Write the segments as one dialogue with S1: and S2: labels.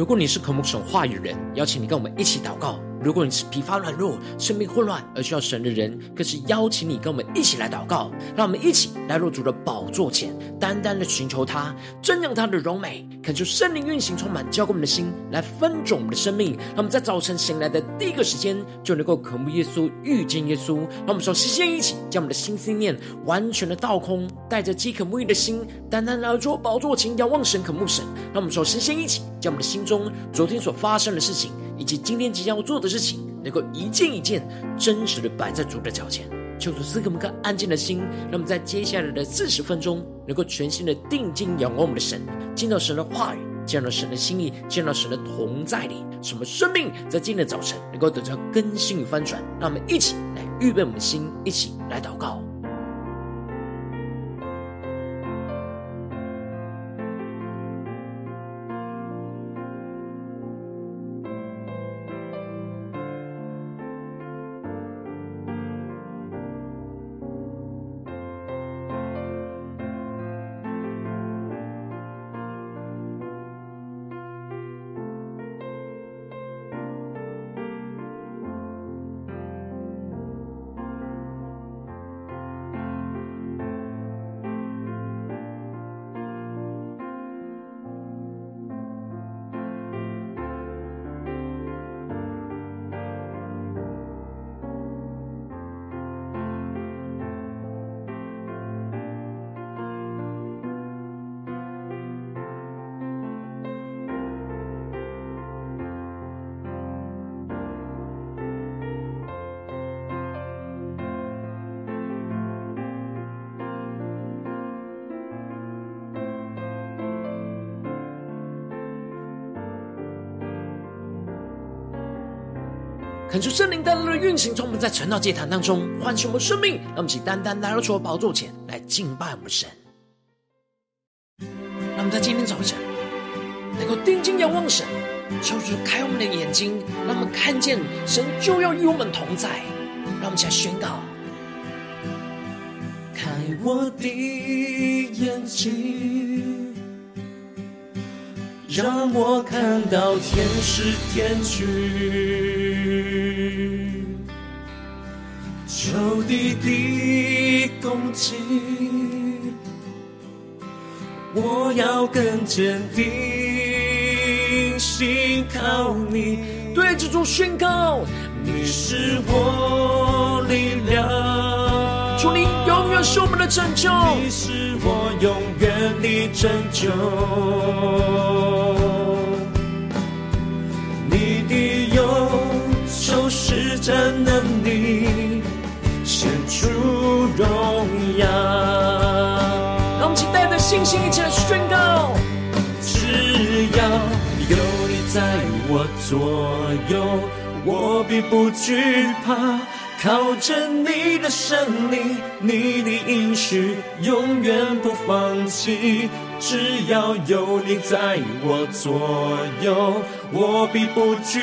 S1: 如果你是渴慕神话语人，邀请你跟我们一起祷告。如果你是疲乏软弱、生命混乱而需要神的人，更是邀请你跟我们一起来祷告。让我们一起来入主的宝座前，单单的寻求他，瞻仰他的荣美，恳求圣灵运行充满，浇灌我们的心，来分盛我们的生命。让我们在早晨醒来的第一个时间，就能够渴慕耶稣、遇见耶稣。让我们说，先一起将我们的心思念完全的倒空，带着饥渴沐浴的心，单单来到宝座前，仰望神、渴慕神。让我们说，先一起将我们的心中昨天所发生的事情，以及今天即将要做的事情，能够一件一件真实的摆在主的脚前，求主赐给我们一个安静的心，让我们在接下来的四十分钟，能够全心的定睛仰望我们的神，见到神的话语，见到神的心意，见到神的同在里，什么生命在今天的早晨能够得到更新与翻转。让我们一起来预备我们的心，一起来祷告。恳求圣灵单单的运行，从我们在晨祷祭坛当中唤醒我们生命，让我们请单单来到主的宝座前来敬拜我们神。让我们在今天早晨能够定睛仰望神，求主开我们的眼睛，让我们看见神就要与我们同在。让我们起来宣告：
S2: 开我的眼睛，让我看到天使天军。仇敌的攻击，我要更坚定，信靠你，
S1: 对着主宣告，
S2: 你是我力量，
S1: 主你永远是我们的拯救，
S2: 你是我永远的拯救，你的右手施展能力。献出荣耀，
S1: 让我们请带着信心一起来宣告：
S2: 只要有你在我左右，我必不惧怕。靠着你的胜利，你的应许永远不放弃。只要有你在我左右，我必不惧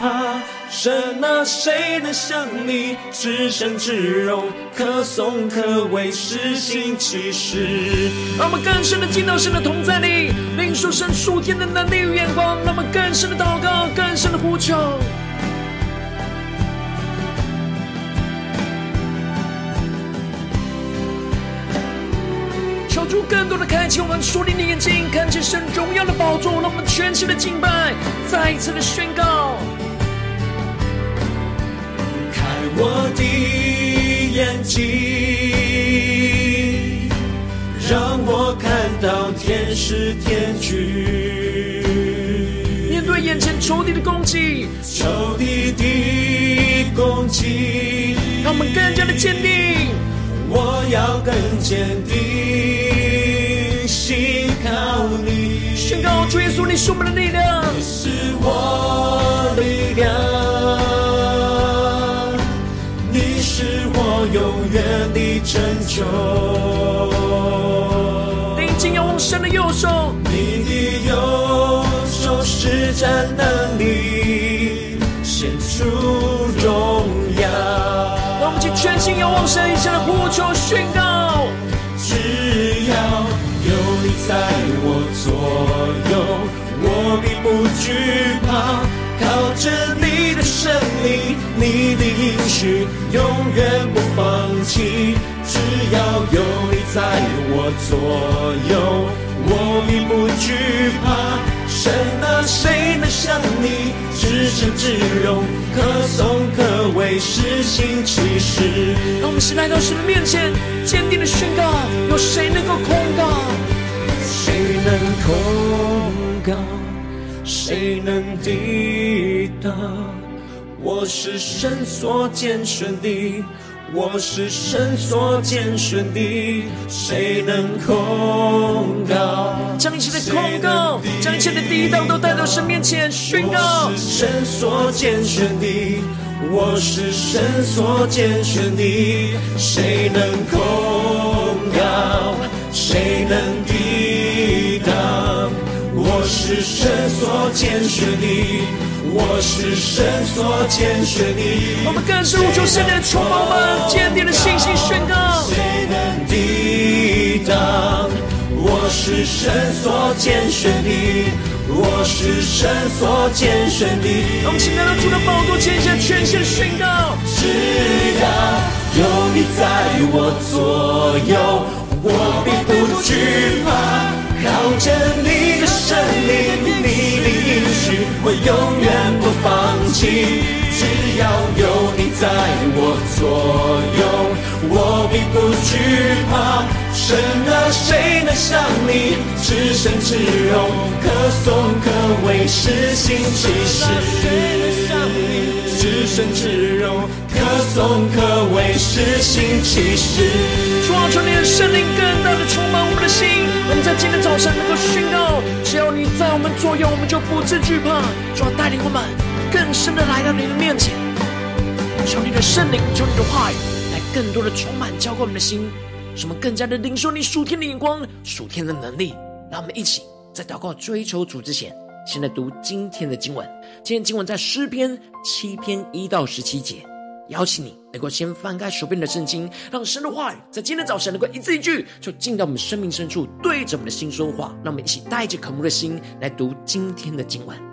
S2: 怕。神啊，谁能像你至圣至荣，可颂可畏，施行奇事。
S1: 让我们更深的进到神的同在里，领受神属天的能力与眼光。让我们更深的祷告，更深的呼求。主更多的开启我们属灵的眼睛，看见神荣耀的宝座，让我们全新的敬拜，再一次的宣告。
S2: 开我的眼睛，让我看到天使天军。
S1: 面对眼前仇敌的攻击，
S2: 仇敌的攻击，
S1: 让我们更加的坚定。
S2: 我要更坚定，信靠你。
S1: 宣告主耶稣，你是我们的力量，
S2: 你是我力量，你是我永远的拯救。
S1: 定睛仰望神的右手，
S2: 你的右手施展能力，显出
S1: 荣全心仰望神，一起来呼求宣告。
S2: 只要有你在我左右，我并不不惧怕。靠着你的胜利，你的应许永远不放弃。只要有你在我左右，至圣至荣，可颂可畏，是心其事。
S1: 让我们先来到神的面前，坚定的宣告：有谁能够控告？
S2: 谁能控告？谁能抵挡？我是神所拣选的。我是神所拣选的，谁能控告？
S1: 将一切的控告，将一切的抵挡？都带到神面前宣告。
S2: 我是神所拣选的，我是神所拣选的，谁能控告？谁能抵挡？我是神所拣选的。我是神所拣选的，
S1: 我们更是呼求圣灵的充满，我们坚定的信心宣告。
S2: 谁能抵挡？我是神所拣选的，我是神所拣选的。
S1: 我们请来到主的宝座前，向全线宣告。
S2: 只要有你在我左右，我必不惧怕。靠着你的胜利，你的应许，我永远不放弃。只要有你在我左右，我并不惧怕。神啊，谁能像你至身至荣，可颂可畏，是心其实？至圣至荣，可颂可畏，是心，其事？
S1: 主啊，求你的圣灵更大的充满我们的心。我们在今天早上能够宣告：只要你在我们左右，我们就不致惧怕。主啊，带领我们更深的来到你的面前，求你的圣灵，求你的话语来更多的充满浇灌我们的心，使我们更加的领受你属天的眼光、属天的能力。让我们一起在祷告追求主之前，现在读今天的经文。今天经文在诗篇七篇一到十七节。邀请你能够先翻开手边的圣经，让神的话语在今天早晨能够一字一句，就进到我们生命深处，对着我们的心说话。让我们一起带着渴慕的心来读今天的经文。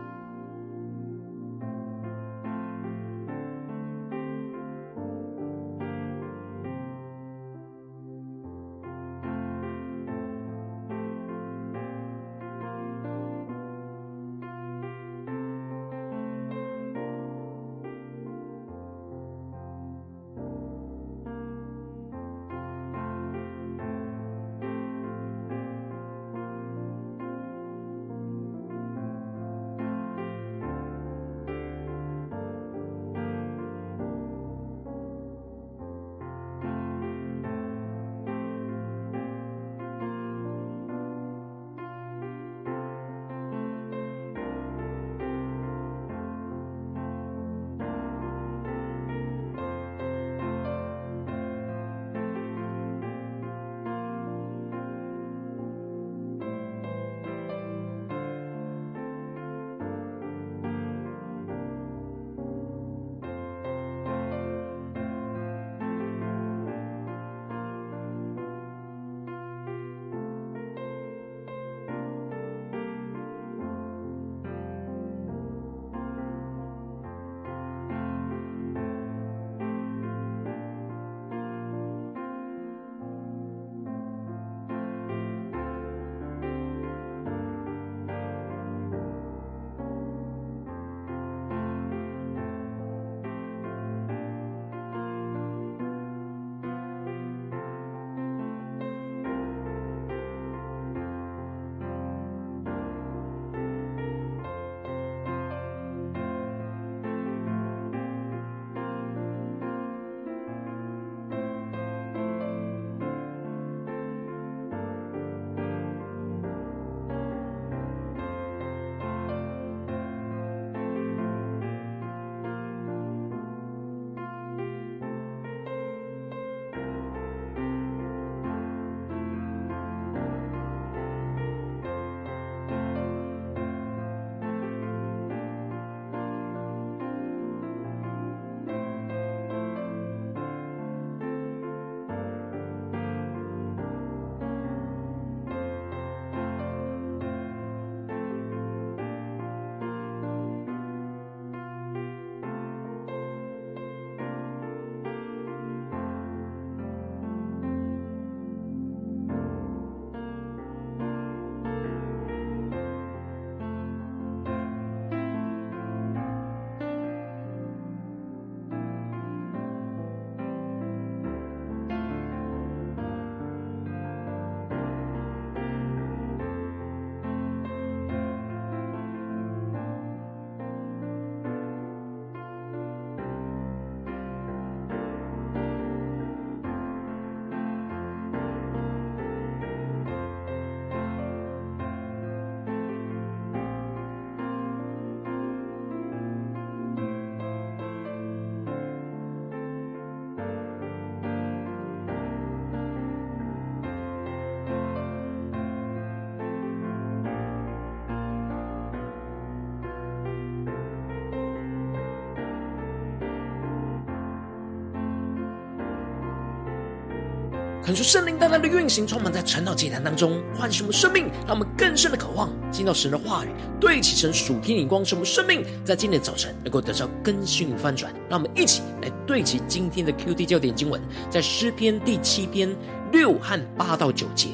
S1: 恳求圣灵大大的运行，充满在晨祷祭坛当中，唤醒我们生命，让我们更深的渴望进到神的话语，对齐成属天灵光，使我们生命在今天的早晨能够得到更新与翻转。让我们一起来对齐今天的 QD 焦点经文，在诗篇第七篇六和八到九节。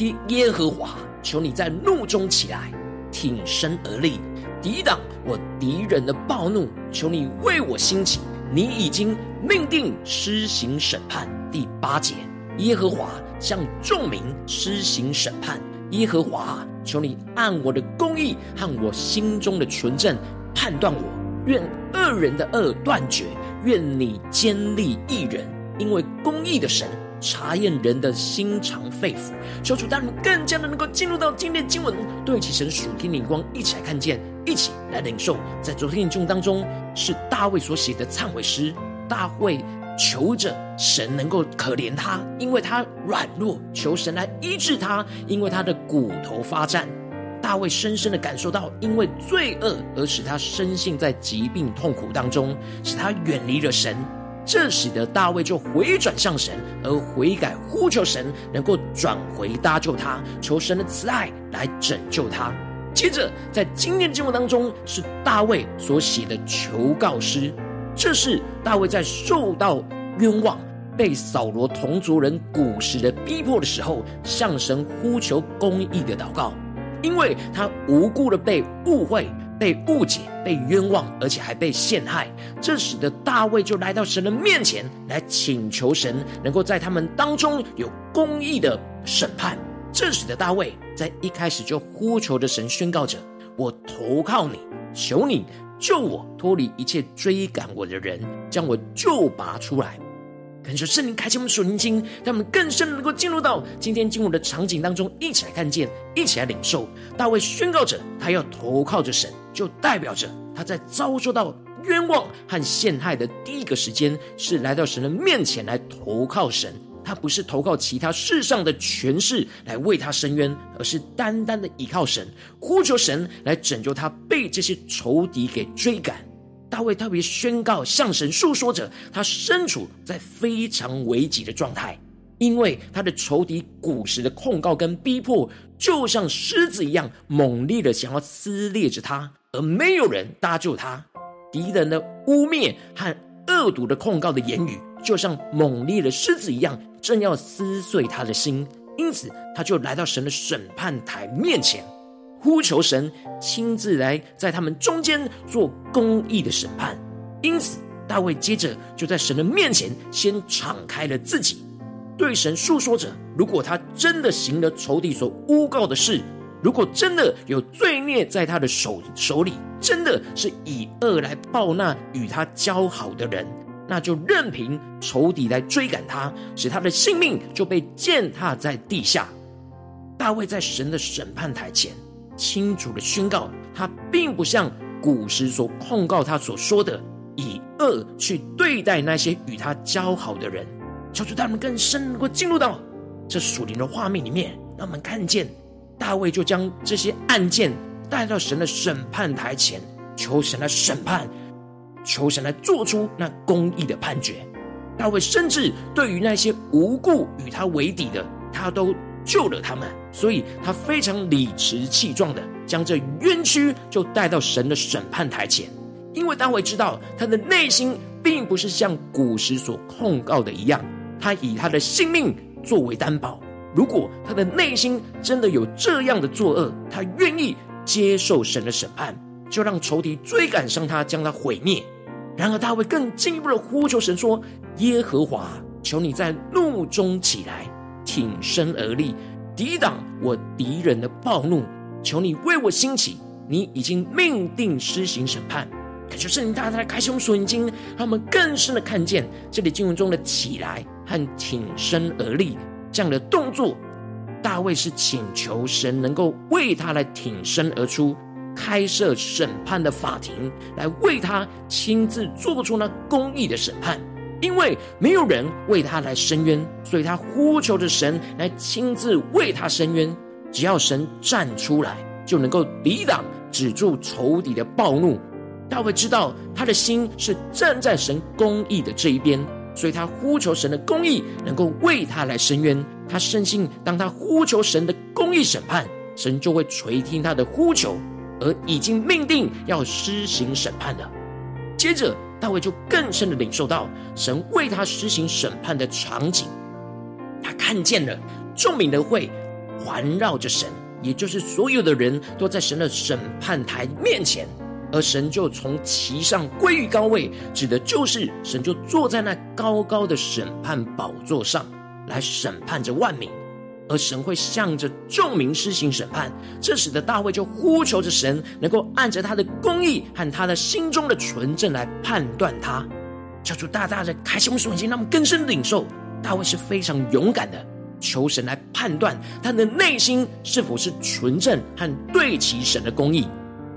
S1: 耶耶和华，求你在怒中起来，挺身而立，抵挡我敌人的暴怒。求你为我兴起，你已经命定施行审判。第八节。耶和华向众民施行审判。耶和华，求你按我的公义和我心中的纯正判断我。愿恶人的恶断绝，愿你坚立义人，因为公义的神查验人的心肠肺腑。求主带领更加的能够进入到今天经文，对齐神属天灵光，一起来看见，一起来领受。在昨天的经文当中，是大卫所写的忏悔诗。大卫。求着神能够可怜他，因为他软弱；求神来医治他，因为他的骨头发战。大卫深深的感受到，因为罪恶而使他深陷在疾病痛苦当中，使他远离了神。这使得大卫就回转向神，而悔改呼求神能够转回搭救他，求神的慈爱来拯救他。接着，在今天的经文当中，是大卫所写的求告诗。这是大卫在受到冤枉、被扫罗同族人古时的逼迫的时候，向神呼求公义的祷告，因为他无故的被误会、被误解、被冤枉，而且还被陷害，这使得大卫就来到神的面前来请求神能够在他们当中有公义的审判。这使得大卫在一开始就呼求着神，宣告着：“我投靠你，求你。”救我脱离一切追赶我的人，将我救拔出来。恳求圣灵开启我们属灵经，让我们更深能够进入到今天经文的场景当中，一起来看见，一起来领受。大卫宣告着，他要投靠着神，就代表着他在遭受到冤枉和陷害的第一个时间，是来到神的面前来投靠神。他不是投靠其他世上的权势来为他伸冤，而是单单的依靠神，呼求神来拯救他，被这些仇敌给追赶。大卫特别宣告，向神诉说着他身处在非常危急的状态，因为他的仇敌古时的控告跟逼迫，就像狮子一样猛烈的想要撕裂着他，而没有人搭救他。敌人的污蔑和恶毒的控告的言语，就像猛烈的狮子一样。正要撕碎他的心，因此他就来到神的审判台面前，呼求神亲自来在他们中间做公义的审判。因此，大卫接着就在神的面前先敞开了自己，对神诉说着：如果他真的行了仇敌所诬告的事，如果真的有罪孽在他的手手里，真的是以恶来报那与他交好的人。那就任凭仇敌来追赶他，使他的性命就被践踏在地下。大卫在神的审判台前，清楚的宣告，他并不像古时所控告他所说的，以恶去对待那些与他交好的人。求主他们更深能够进入到这属灵的画面里面，让我们看见大卫就将这些案件带到神的审判台前，求神来审判。求神来做出那公义的判决。大卫甚至对于那些无故与他为敌的，他都救了他们。所以他非常理直气壮的将这冤屈就带到神的审判台前。因为大卫知道他的内心并不是像古时所控告的一样，他以他的性命作为担保。如果他的内心真的有这样的作恶，他愿意接受神的审判。就让仇敌追赶上他，将他毁灭。然而大卫更进一步的呼求神说：“耶和华，求你在怒中起来，挺身而立，抵挡我敌人的暴怒。求你为我兴起，你已经命定施行审判。”可求圣灵大大的开启我们属灵经，让我们更深的看见这里经文中的起来和挺身而立这样的动作。大卫是请求神能够为他来挺身而出。开设审判的法庭，来为他亲自做出那公义的审判，因为没有人为他来伸冤，所以他呼求着神来亲自为他伸冤。只要神站出来，就能够抵挡、止住仇敌的暴怒。大卫知道他的心是站在神公义的这一边，所以他呼求神的公义能够为他来伸冤。他深信，当他呼求神的公义审判，神就会垂听他的呼求，而已经命定要施行审判了。接着，大卫就更深的领受到神为他施行审判的场景。他看见了众民的会环绕着神，也就是所有的人都在神的审判台面前。而神就从其上归于高位，指的就是神就坐在那高高的审判宝座上来审判着万民，而神会向着众民施行审判。这使得大卫就呼求着神，能够按着他的公义和他的心中的纯正来判断他。求主大大的开启我们属灵心，让我们更深领受大卫是非常勇敢的，求神来判断他的内心是否是纯正和对齐神的公义。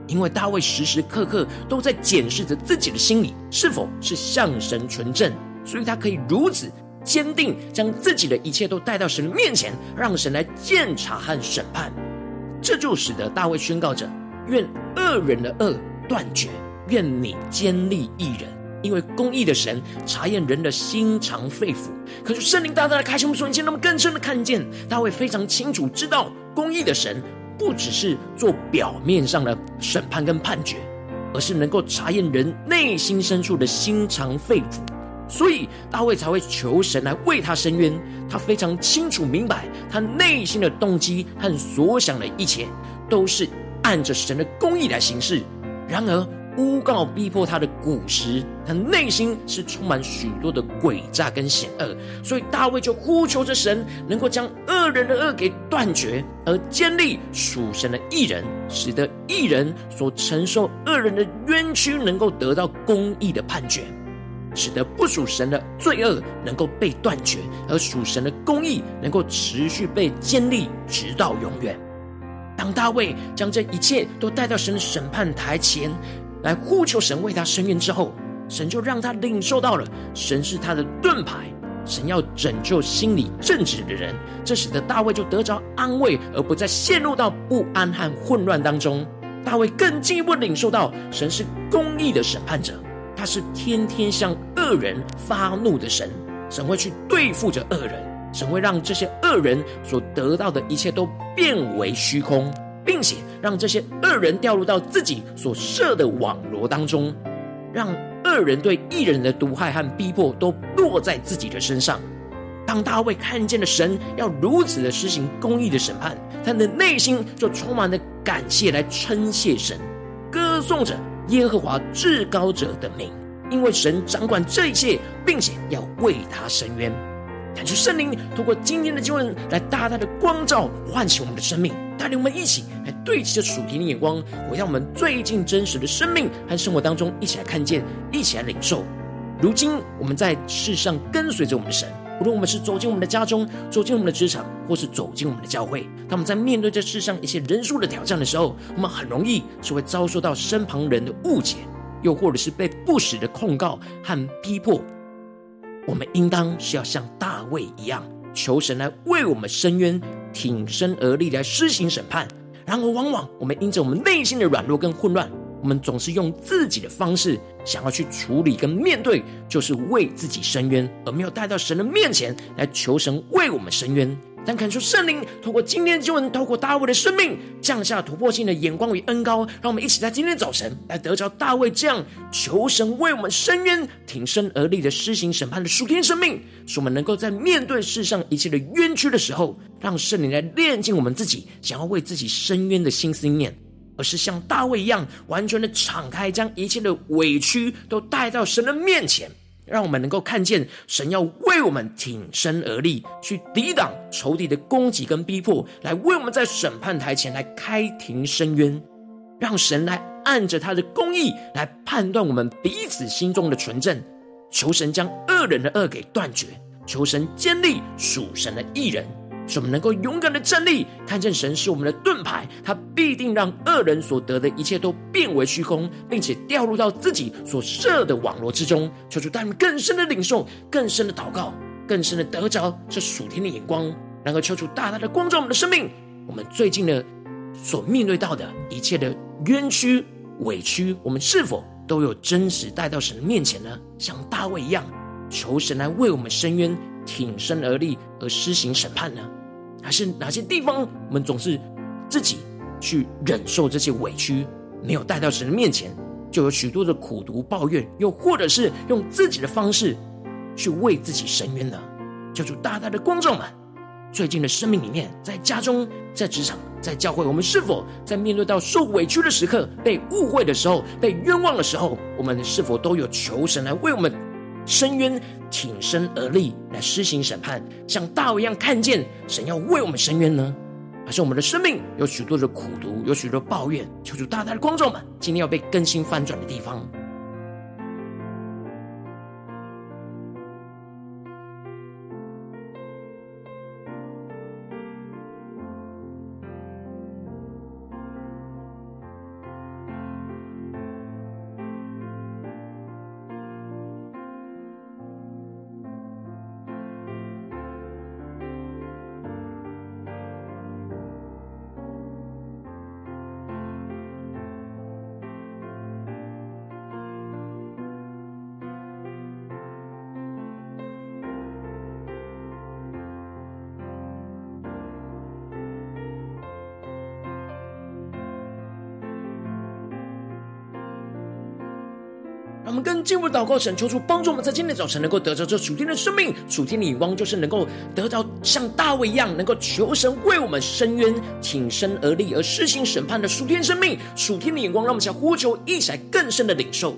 S1: 因为大卫时时刻刻都在检视着自己的心里是否是向神纯正，所以他可以如此坚定，将自己的一切都带到神的面前，让神来鉴察和审判。这就使得大卫宣告着：愿恶人的恶断绝，愿你坚立一人，因为公义的神查验人的心肠肺腑。可是圣灵大大的开启我们属灵心，让我们更深的看见，大卫非常清楚知道公义的神。不只是做表面上的审判跟判决，而是能够查验人内心深处的心肠肺腑，所以大卫才会求神来为他伸冤。他非常清楚明白，他内心的动机和所想的一切，都是按着神的公义来行事。然而，诬告逼迫他的古时，他内心是充满许多的诡诈跟险恶，所以大卫就呼求着神，能够将恶人的恶给断绝，而建立属神的义人，使得义人所承受恶人的冤屈能够得到公义的判决，使得不属神的罪恶能够被断绝，而属神的公义能够持续被建立直到永远。当大卫将这一切都带到神的审判台前。来呼求神为他伸冤之后，神就让他领受到了神是他的盾牌，神要拯救心里正直的人。这使得大卫就得着安慰，而不再陷入到不安和混乱当中。大卫更进一步领受到神是公义的审判者，他是天天向恶人发怒的神，神会去对付着恶人，神会让这些恶人所得到的一切都变为虚空。并且让这些恶人掉入到自己所设的网罗当中，让恶人对艺人的毒害和逼迫都落在自己的身上。当大卫看见了神要如此的施行公义的审判，他的内心就充满了感谢，来称谢神，歌颂着耶和华至高者的名，因为神掌管这一切，并且要为他伸冤。感谢圣灵透过今天的经文来大大的光照，唤醒我们的生命。带领我们一起来对齐着属天的眼光，回到我们最近真实的生命和生活当中，一起来看见，一起来领受。如今我们在世上跟随着我们的神，无论我们是走进我们的家中，走进我们的职场，或是走进我们的教会，当我们在面对这世上一些人数的挑战的时候，我们很容易是会遭受到身旁人的误解，又或者是被不实的控告和逼迫。我们应当是要像大卫一样。求神来为我们伸冤，挺身而立来施行审判。然而，往往我们因着我们内心的软弱跟混乱，我们总是用自己的方式想要去处理跟面对，就是为自己伸冤，而没有带到神的面前来求神为我们伸冤。但恳求圣灵透过今天的经文，透过大卫的生命降下突破性的眼光与恩膏，让我们一起在今天早晨来得着大卫这样求神为我们伸冤、挺身而立的施行审判的属天生命，使我们能够在面对世上一切的冤屈的时候，让圣灵来炼净我们自己想要为自己伸冤的心思念，而是像大卫一样完全的敞开，将一切的委屈都带到神的面前。让我们能够看见神要为我们挺身而立，去抵挡仇敌的攻击跟逼迫，来为我们在审判台前来开庭伸冤，让神来按着他的公义来判断我们彼此心中的纯正，求神将恶人的恶给断绝，求神坚立属神的义人。使我们能够勇敢的站立，看见神是我们的盾牌，他必定让恶人所得的一切都变为虚空，并且掉入到自己所设的网罗之中。求主带我们更深的领受，更深的祷告，更深的得着这属天的眼光，然后求主大大的光照我们的生命。我们最近的所面对到的一切的冤屈、委屈，我们是否都有真实带到神的面前呢？像大卫一样。求神来为我们伸冤、挺身而立而施行审判呢？还是哪些地方我们总是自己去忍受这些委屈，没有带到神的面前，就有许多的苦读抱怨，又或者是用自己的方式去为自己伸冤呢？求主大大的光照们，最近的生命里面，在家中、在职场、在教会，我们是否在面对到受委屈的时刻、被误会的时候、被冤枉的时候，我们是否都有求神来为我们伸冤、挺身而立，来施行审判，像大卫一样看见神要为我们伸冤呢？还是我们的生命有许多的苦毒，有许多抱怨？求主大大的观众们，今天要被更新翻转的地方。进入祷告，神求主帮助我们，在今天早晨能够得着这属天的生命、属天的眼光，就是能够得到像大卫一样，能够求神为我们伸冤、挺身而立而施行审判的属天生命、属天的眼光。让我们想呼求，一起来更深的领受。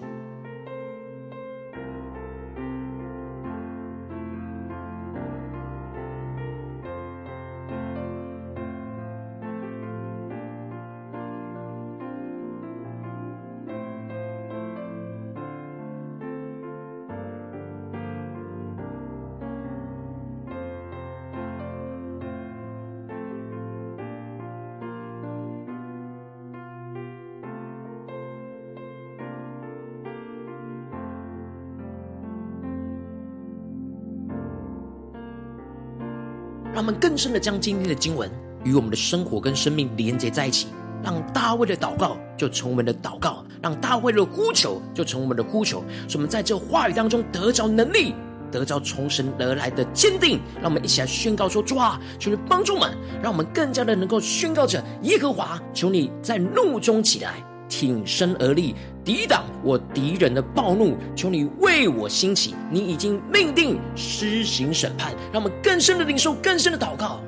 S1: 让我们更深的将今天的经文与我们的生活跟生命连接在一起，让大卫的祷告就成我们的祷告，让大卫的呼求就成我们的呼求，使我们在这话语当中得着能力，得着从神而来的坚定。让我们一起来宣告说：主啊，求你帮助我们，让我们更加的能够宣告着耶和华，求你在怒中起来，挺身而立。抵挡我敌人的暴怒，求你为我兴起。你已经命定施行审判，让我们更深的领受，更深的祷告。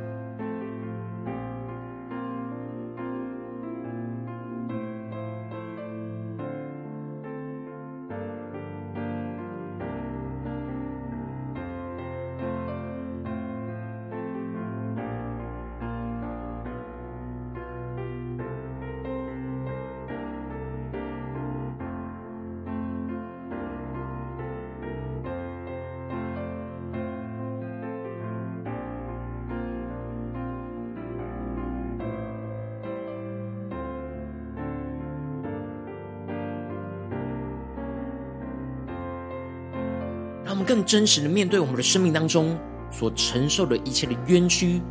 S1: 我们更真实的面对我们的生命当中所承受的一切的冤屈、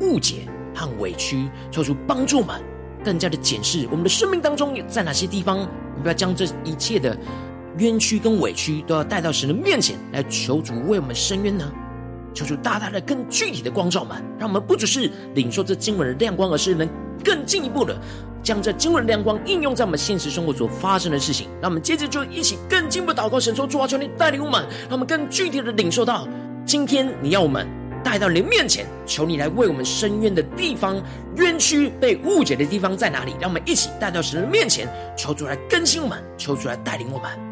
S1: 误解和委屈，求主帮助我们更加的检视我们的生命当中在哪些地方，我们要将这一切的冤屈跟委屈都要带到神的面前来求主为我们伸冤呢？求主大大的、更具体的光照们，让我们不只是领受这经文的亮光，而是能更进一步的。将这经文的亮光应用在我们现实生活所发生的事情，那我们接着就一起更进一步祷告，神说：主啊，求你带领我们，让我们更具体的领受到，今天你要我们带到你面前，求你来为我们伸冤的地方，冤屈被误解的地方在哪里？让我们一起带到神的面前，求主来更新我们，求主来带领我们。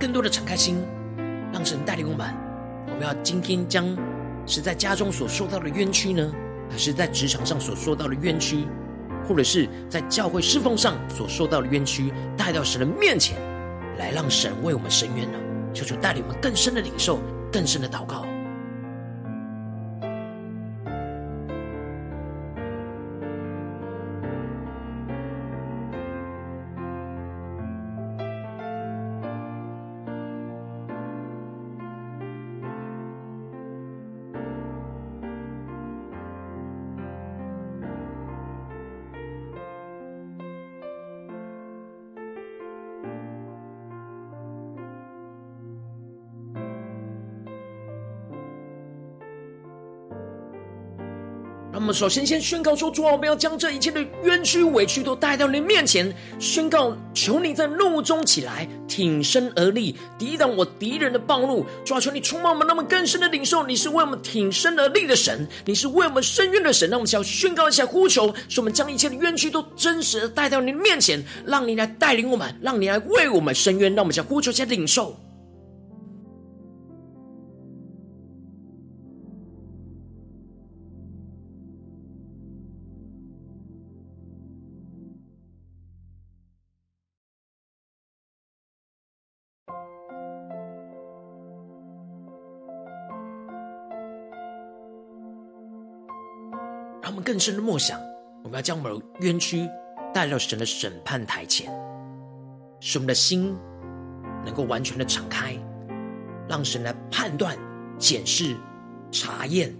S1: 更多的敞开心，让神带领我们。我们要今天将是在家中所受到的冤屈呢，还是在职场上所受到的冤屈，或者是在教会侍奉上所受到的冤屈，带到神的面前来，让神为我们伸冤呢？求主带领我们更深的领受，更深的祷告。那么首先先宣告说：主啊，我们要将这一切的冤屈委屈都带到你面前，宣告求你在怒中起来，挺身而立，抵挡我敌人的暴怒。主啊，求你充满我们，那么更深的领受，你是为我们挺身而立的神，你是为我们伸冤的神。让我们想要宣告一下呼求，说我们将一切的冤屈都真实的带到你的面前，让你来带领我们，让你来为我们伸冤。让我们想呼求一下领受。深的默想，我们要将我们的冤屈带到神的审判台前，使我们的心能够完全的敞开，让神来判断、检视、查验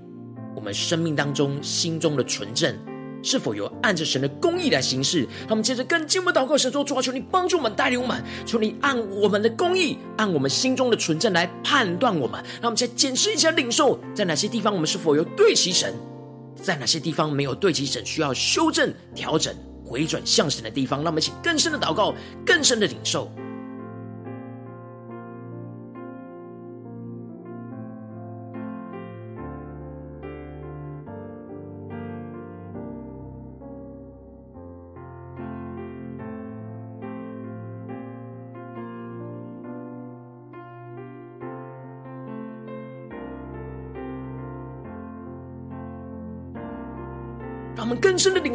S1: 我们生命当中心中的纯正是否有按着神的公义来行事。让我们接着更进一步祷告，神说：主啊，求你帮助我们，带领我们，求你按我们的公义，按我们心中的纯正来判断我们。让我们再检视一下领受，在哪些地方我们是否有对齐神。在哪些地方没有对齐神，需要修正、调整、回转向神的地方，让我们一起更深的祷告，更深的领受。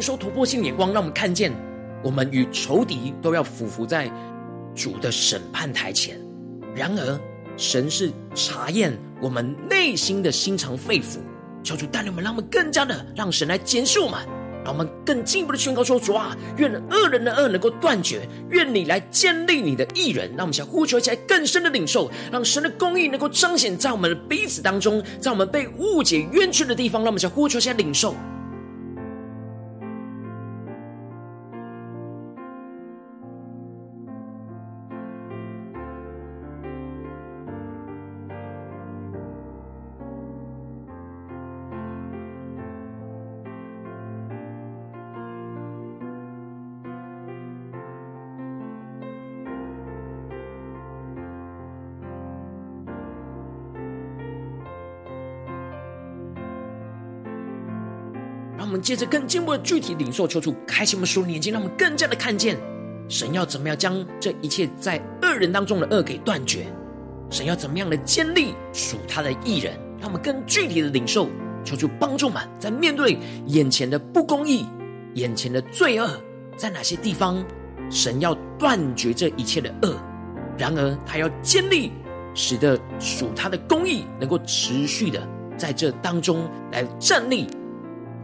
S1: 受突破性眼光，让我们看见，我们与仇敌都要俯伏在主的审判台前。然而，神是查验我们内心的心肠肺腑。求主带领我们，让我们更加的让神来检视我们，让我们更进一步的宣告说：主啊，愿恶人的恶能够断绝，愿你来建立你的义人。让我们想呼求起来更深的领受，让神的公义能够彰显在我们的彼此当中，在我们被误解冤屈的地方，让我们想呼求起来领受。接着更进一步的具体领受，求主开启我们属灵眼睛，让我们更加的看见神要怎么样将这一切在恶人当中的恶给断绝，神要怎么样的建立属他的义人，让我们更具体的领受，求主帮助们，在面对眼前的不公义、眼前的罪恶，在哪些地方神要断绝这一切的恶，然而他要建立，使得属他的公义能够持续的在这当中来站立。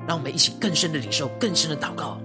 S1: 让我们一起更深的领受，更深的祷告。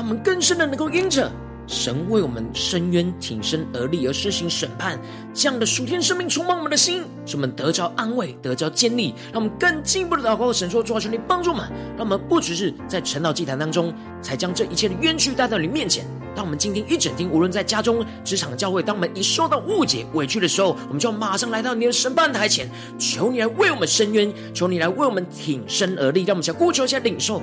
S1: 让我们更深的能够因着神为我们伸冤、挺身而立而施行审判，这样的属天生命充满我们的心，使我们得着安慰、得着坚立。让我们更进一步的祷告，神说：主啊，求你帮助我们，让我们不只是在晨祷祭坛当中，才将这一切的冤屈带到你面前。当我们今天一整天，无论在家中、职场、教会，当我们一受到误解、委屈的时候，我们就要马上来到你的审判台前，求你来为我们伸冤，求你来为我们挺身而立。让我们想呼求一下领受。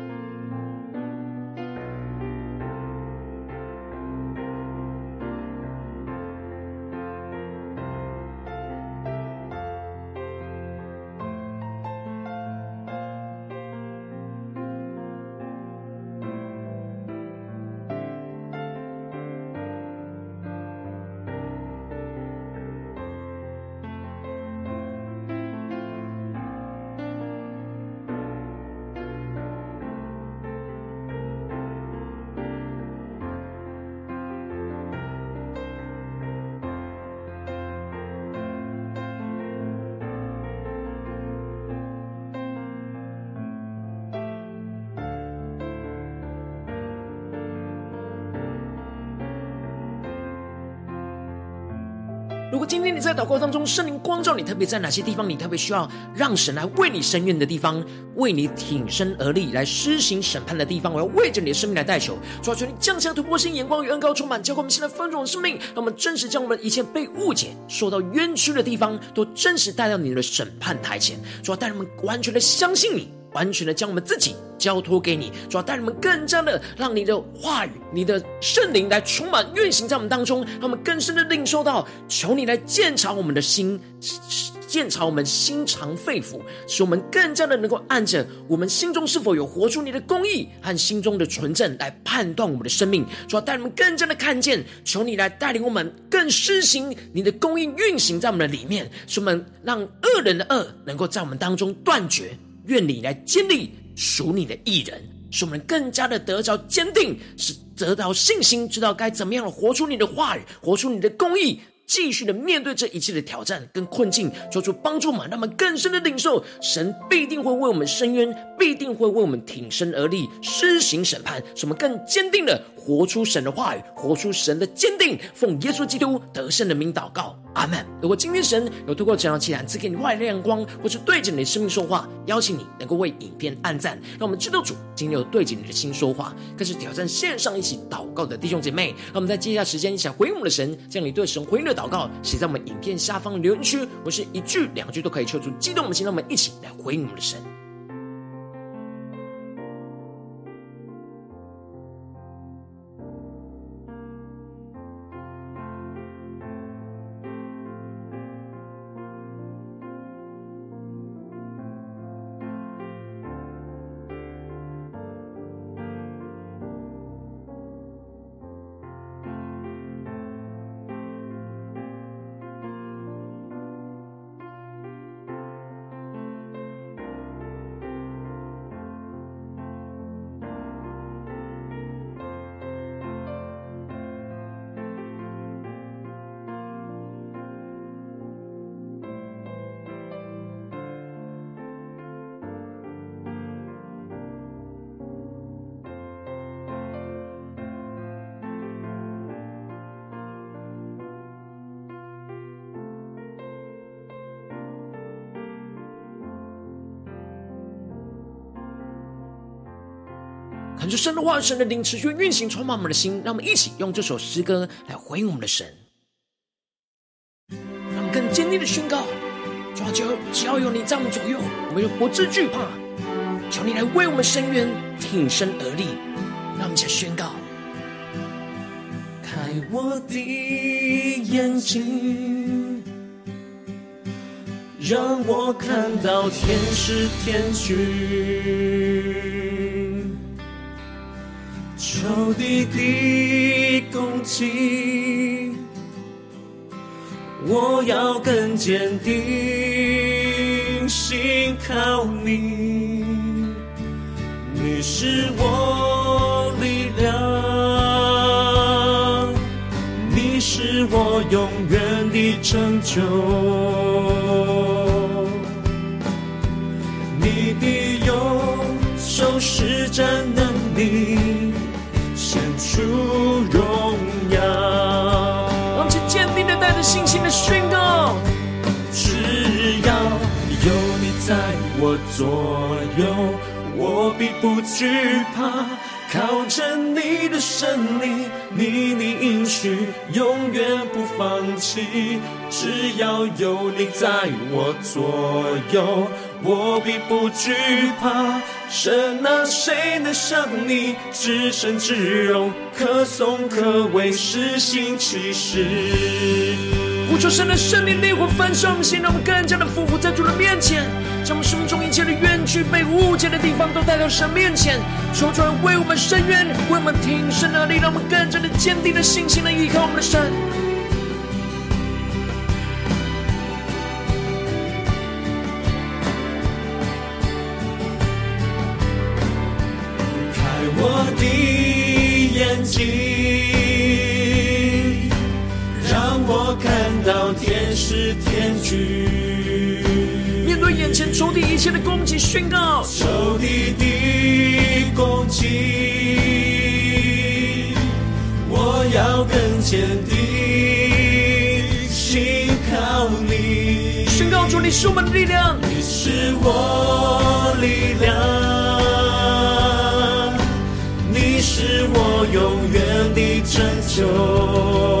S1: 在祷告当中，圣灵光照你，特别在哪些地方，你特别需要让神来为你伸冤的地方，为你挺身而立来施行审判的地方，我要为着你的生命来代求，主啊，求你降下突破性眼光与恩膏充满，教会我们现在丰盛的生命，让我们真实将我们一切被误解、受到冤屈的地方，都真实带到你的审判台前，主啊，带我们完全的相信你。完全的将我们自己交托给你，主要带你们更加的让你的话语、你的圣灵来充满运行在我们当中，让我们更深的领受到，求你来鉴察我们的心，鉴察我们心肠肺腑，使我们更加的能够按着我们心中是否有活出你的公义和心中的纯正来判断我们的生命。主要带你们更加的看见，求你来带领我们更施行你的公义运行在我们的里面，使我们让恶人的恶能够在我们当中断绝。愿你来建立属你的艺人，使我们更加的得着坚定，是得到信心，知道该怎么样活出你的话语，活出你的公义。继续的面对这一切的挑战跟困境，做出帮助嘛，让我们更深的领受，神必定会为我们伸冤，必定会为我们挺身而立，施行审判，使我们更坚定的活出神的话语，活出神的坚定。奉耶稣基督得胜的名祷告，阿门。如果今天神有透过这样祈祷赐给你外亮光，或是对着你的生命说话，邀请你能够为影片按赞，让我们知道主今天有对着你的心说话，更是挑战线上一起祷告的弟兄姐妹。让我们在接下来时间一起来回应我们的神，将你对神回应的祷告写在我们影片下方留言区，不是一句两句都可以求出激动我们的心，让我们一起来回应我们的神。神的话，神的灵持续运行，充满我们的心。让我们一起用这首诗歌来回应我们的神，让我们更坚定的宣告：主啊，只要有你在我们左右，我们就不致惧怕。求你来为我们伸冤，挺身而立。让我们一起宣告：
S2: 开我的眼睛，让我看到天使天军。仇敌的攻击，我要更坚定，信靠你，你是我力量，你是我永远的拯救，你的右手施展能力。出荣耀，
S1: 让我们坚定的带着信心的宣告：
S2: 只要有你在我左右，我必不惧怕。靠着你的胜利，你的应许永远不放弃。只要有你在我左右，我必不惧怕。神啊，谁能像你至圣至荣，可颂可畏，施行奇事。
S1: 呼求神的圣灵烈火焚烧我们心，让我们更加的俯伏在主的面前，将我们生命中一切的冤屈、被误解的地方都带到神面前，求主为我们伸冤，为我们挺身而立，让我们更加的坚定的信心来依靠我们的神。仇敌一切的攻击，宣告
S2: 仇敌的攻击，我要更坚定信靠你。
S1: 宣告主，你是我们的力量，
S2: 你是我力量，你是我永远的拯救。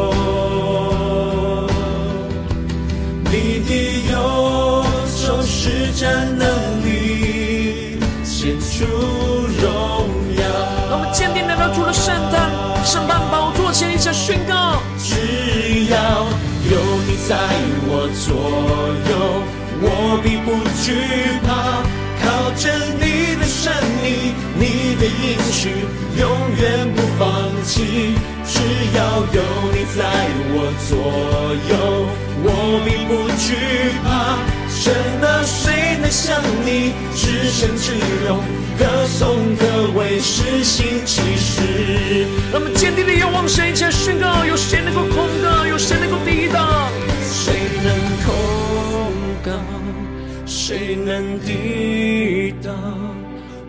S2: 神能力显出荣耀，
S1: 让我们坚定来到主的圣坛，圣坛宝座前一下宣告：
S2: 只要有你在我左右，我必不惧怕。靠着你的神力，你的应许永远不放弃。只要有你在我左右，我并不惧怕。神啊，向你至圣至荣，歌颂可畏，施行奇事。
S1: 让我们坚定的仰望神，一起宣告：有谁能够控告？有谁能够抵挡？
S2: 谁能控告？谁能抵挡？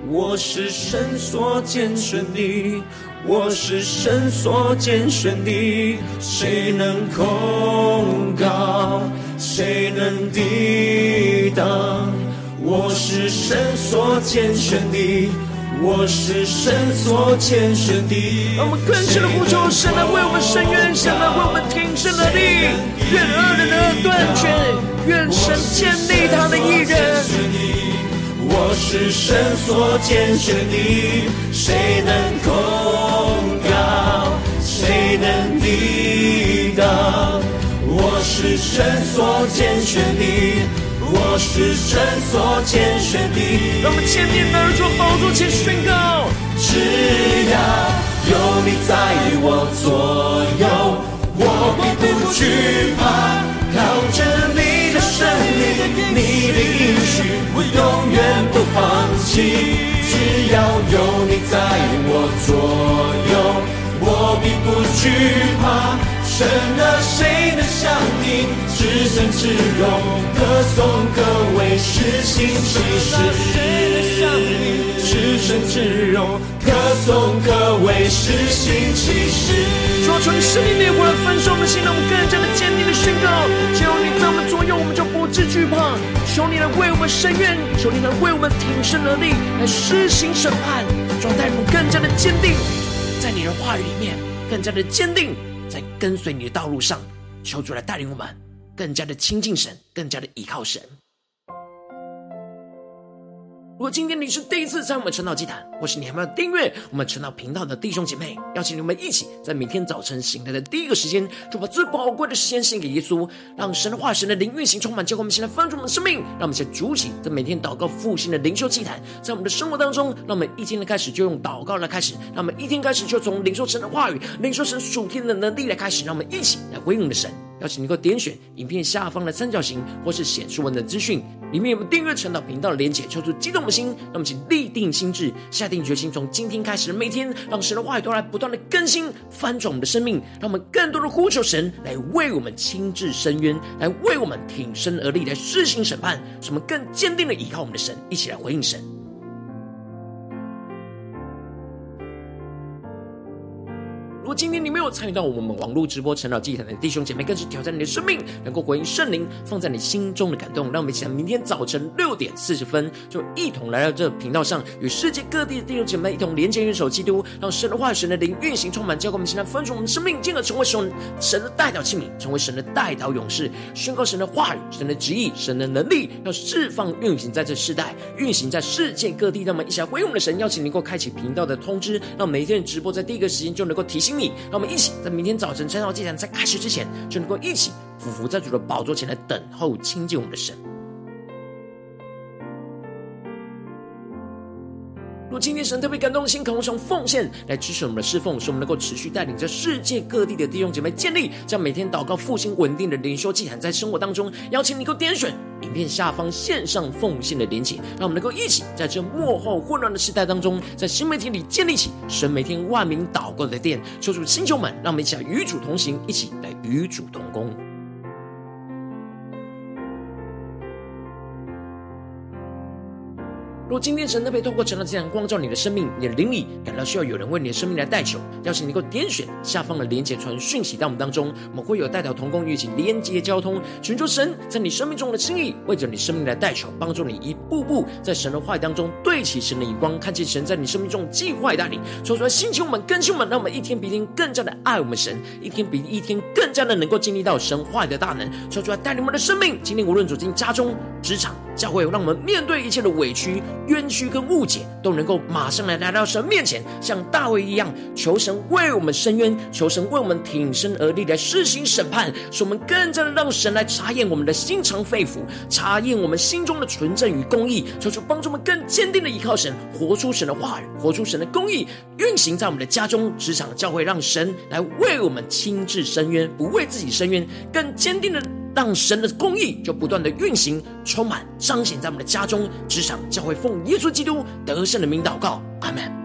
S2: 我是神所拣选的，我是神所拣选的，谁能控告？谁能抵挡？我是神所拣选的，我是神所拣选的。
S1: 让我们更深的呼求，神来为我们伸冤，神来为我们挺身而立。愿恶人的恶断绝，愿神建立他的义人。
S2: 我是神所拣选的，谁能控告？谁能抵挡？我是神所拣选的，我是神所拣选的。
S1: 让我们千年而坐宝座前宣告：
S2: 只要有你在我左右，我必不惧怕。靠着你的胜利，你的应许，我永远不放弃。只要有你在我左右，我必不惧怕。神啊，谁能像你至圣至荣，歌颂可畏，施行奇事？至圣至荣，可颂可畏，施行其事？
S1: 主啊，求你圣灵烈火来焚烧我们心，让我们更加的坚定的宣告：只要你在我们左右，我们就不知惧怕。求你来为我们伸冤，求你来为我们挺身而立，来施行审判，主带我们更加的坚定，在你的话语里面更加的坚定。在跟随你的道路上，求主来带领我们，更加的亲近神，更加的依靠神。如果今天你是第一次在我们晨祷祭坛，或是你还没有订阅我们晨祷频道的弟兄姐妹，邀请你们一起在每天早晨醒来的第一个时间，就把最宝贵的时间献给耶稣，让神的化、神的灵运行充满，结果我们现在翻转我们的生命，让我们先主起在每天祷告复兴的灵修祭坛，在我们的生活当中，让我们一天的开始就用祷告来开始，让我们一天开始就从领受神的话语、领受神属天的能力来开始，让我们一起来回应我们的神。邀请你够点选影片下方的三角形，或是显示文的资讯，里面有没有订阅晨祷频道的连结，抽出激动的心，让我们请立定心智，下定决心，从今天开始每天，让神的话语都来不断的更新翻转我们的生命，让我们更多的呼求神来为我们亲自伸冤，来为我们挺身而立，来施行审判，使我们更坚定的依靠我们的神，一起来回应神。如果今天你参与到我们网络直播晨祷祭坛的弟兄姐妹，更是挑战你的生命，能够回应圣灵放在你心中的感动。让我们一起在明天早晨六点四十分，就一同来到这频道上，与世界各地的弟兄姐妹一同连接、元首基督，让神的话语、神的灵运行充满，教灌我们，现在分出我们的生命，进而成为神神的代祷器皿，成为神的代祷勇士，宣告神的话语、神的旨意、神的能力，要释放运行在这世代，运行在世界各地。让我们一起来回应我们的神，邀请你能够开启频道的通知，让每一天的直播在第一个时间就能够提醒你。让我们一在明天早晨晨祷祭坛在开始之前，就能够一起匍伏在主的宝座前来等候亲近我们的神。若今天神特别感动的心，渴望从奉献来支持我们的侍奉，使我们能够持续带领着世界各地的弟兄姐妹建立这样每天祷告复兴稳定的灵修祭坛，在生活当中，邀请你能够点选影片下方线上奉献的连结，让我们能够一起在这幕后混乱的时代当中，在新媒体里建立起神每天万名祷告的殿。求主星球们，让我们一起来与主同行，一起来与主同工。若今天神特别透过晨祷祭坛光照你的生命，你的灵里感到需要有人为你的生命来代求，邀请你能够点选下方的连结传讯息到我们当中，我们会有代表同工，一起连接交通，寻求神在你生命中的心意，为着你生命来代求，帮助你一步步在神的话语当中对齐神的眼光，看见神在你生命中计划带领，说出来兴起我们更新我们，让我们一天比一天更加的爱我们神，一天比一天更加的能够经历到神话语的大能，说出来带领我们的生命，今天无论走进家中、职场、教会，让我们面对一切的委屈。冤屈跟误解都能够马上来来到神面前，像大卫一样，求神为我们伸冤，求神为我们挺身而立来施行审判，使我们更加的让神来查验我们的心肠肺腑，查验我们心中的纯正与公义，求主帮助我们更坚定的依靠神，活出神的话语，活出神的公义，运行在我们的家中、职场、教会，让神来为我们亲自伸冤，不为自己伸冤，更坚定的。让神的公义就不断的运行、充满、彰显在我们的家中、职场、教会，奉耶稣基督得胜的名祷告，阿门。